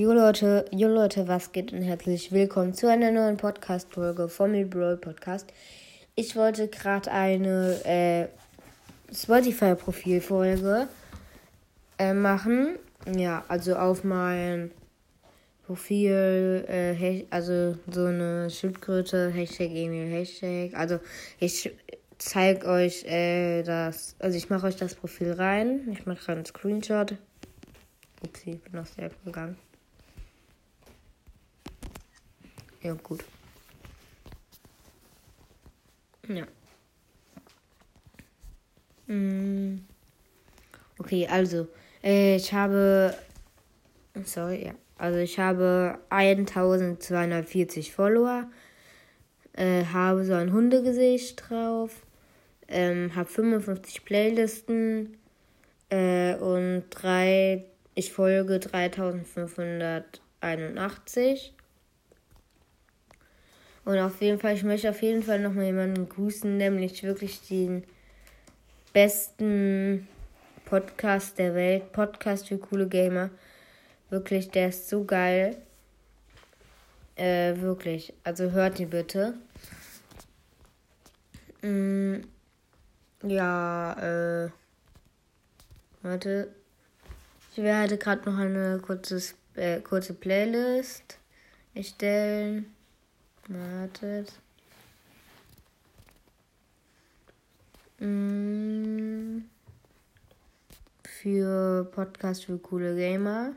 Jo Leute, jo Leute, was geht und herzlich willkommen zu einer neuen Podcast-Folge vom Brawl Podcast. Ich wollte gerade eine äh, Spotify-Profilfolge äh, machen. Ja, also auf mein Profil, äh, also so eine Schildkröte, Hashtag Emil, Hashtag. Also ich zeige euch äh, das, also ich mache euch das Profil rein. Ich mache gerade einen Screenshot. Upsi, bin aus der App gegangen. Ja, gut. Ja. Mm. Okay, also, äh, ich habe. Sorry, ja. Also, ich habe 1240 Follower. Äh, habe so ein Hundegesicht drauf. Ähm, habe 55 Playlisten. Äh, und drei. Ich folge 3581. Und auf jeden Fall, ich möchte auf jeden Fall nochmal jemanden grüßen, nämlich wirklich den besten Podcast der Welt. Podcast für coole Gamer. Wirklich, der ist so geil. Äh, wirklich. Also hört ihn bitte. Mm, ja, äh. Warte. Ich werde gerade noch eine kurze, äh, kurze Playlist erstellen. Wartet. Mm. Für Podcast für coole Gamer.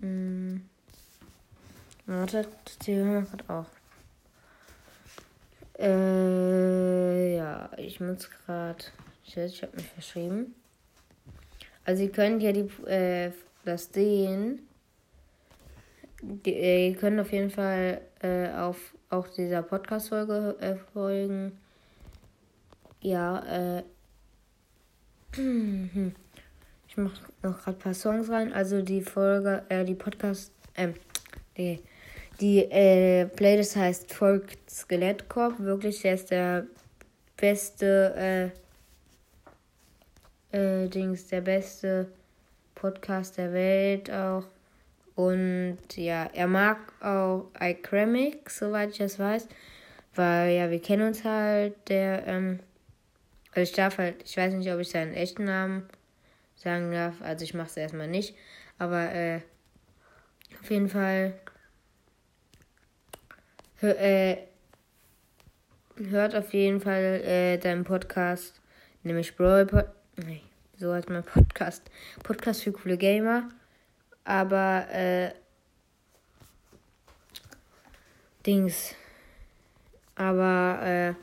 Mm. Wartet, die hören wir gerade auch. Äh, ja, ich muss gerade. Ich, habe mich verschrieben. Also ihr könnt ja die, äh, das sehen die, äh, ihr könnt auf jeden Fall äh, auf auch dieser Podcast-Folge äh, folgen. Ja, äh. Ich mache noch gerade ein paar Songs rein. Also die Folge, äh, die Podcast, ähm, die, die äh, Playlist heißt Folgt Skelettkorb. Wirklich, der ist der beste, äh, äh, Dings, der beste Podcast der Welt auch. Und ja, er mag auch iCramic, soweit ich das weiß. Weil ja, wir kennen uns halt, der, ähm, also ich darf halt, ich weiß nicht, ob ich seinen echten Namen sagen darf. Also ich mache es erstmal nicht. Aber äh, auf jeden Fall hör, äh, hört auf jeden Fall äh, deinen Podcast, nämlich Brawl Pod nee, so heißt mein Podcast. Podcast für coole Gamer. Aber, äh, Dings. Aber, äh,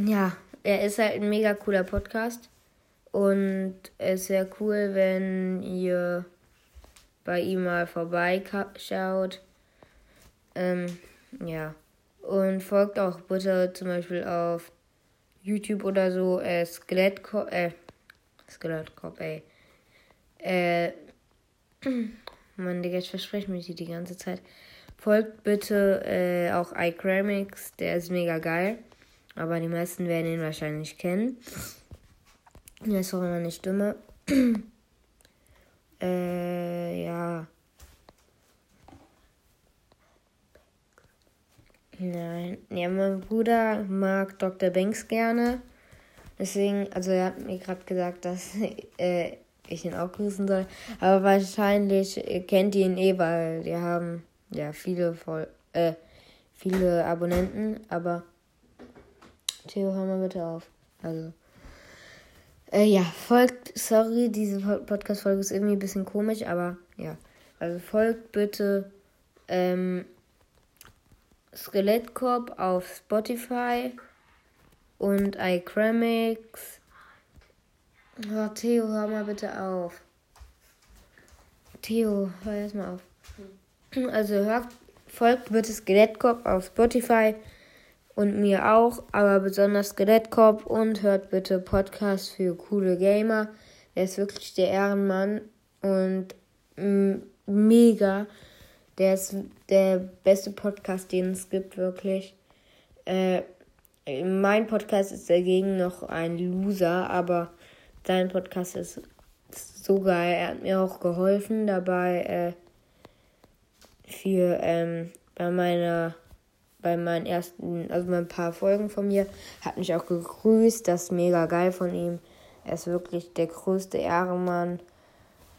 ja, er ist halt ein mega cooler Podcast. Und es wäre cool, wenn ihr bei ihm mal vorbeischaut. Ähm, ja. Und folgt auch bitte zum Beispiel auf YouTube oder so äh, Skelettkopf, äh, Skelettkopf, ey. Äh, Mann, Digga, ich verspreche mich die ganze Zeit. Folgt bitte äh, auch iCramix, der ist mega geil. Aber die meisten werden ihn wahrscheinlich kennen. Der ist auch immer eine Stimme. äh, ja. Nein. Ja, mein Bruder mag Dr. Banks gerne. Deswegen, also er hat mir gerade gesagt, dass äh, ich ihn auch grüßen soll. Aber wahrscheinlich kennt ihr ihn eh, weil wir haben ja viele voll, äh, viele Abonnenten. Aber Theo, hör mal bitte auf. Also. Äh, ja, folgt, sorry, diese Podcast-Folge ist irgendwie ein bisschen komisch, aber ja. Also folgt bitte ähm, Skelettkorb auf Spotify und iCramix Oh, Theo, hör mal bitte auf. Theo, hör erst mal auf. Also hört, folgt bitte Skelettkorb auf Spotify und mir auch, aber besonders Skelettkorb und hört bitte Podcast für coole Gamer. Der ist wirklich der Ehrenmann und mega. Der ist der beste Podcast, den es gibt, wirklich. Äh, mein Podcast ist dagegen noch ein Loser, aber Dein Podcast ist so geil. Er hat mir auch geholfen dabei äh, für ähm, bei meiner bei meinen ersten, also bei ein paar Folgen von mir, hat mich auch gegrüßt. Das ist mega geil von ihm. Er ist wirklich der größte Ehrenmann.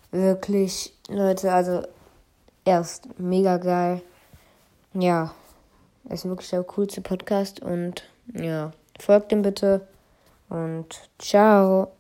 Wirklich, Leute, also er ist mega geil. Ja, er ist wirklich der coolste Podcast und ja, folgt ihm bitte und ciao.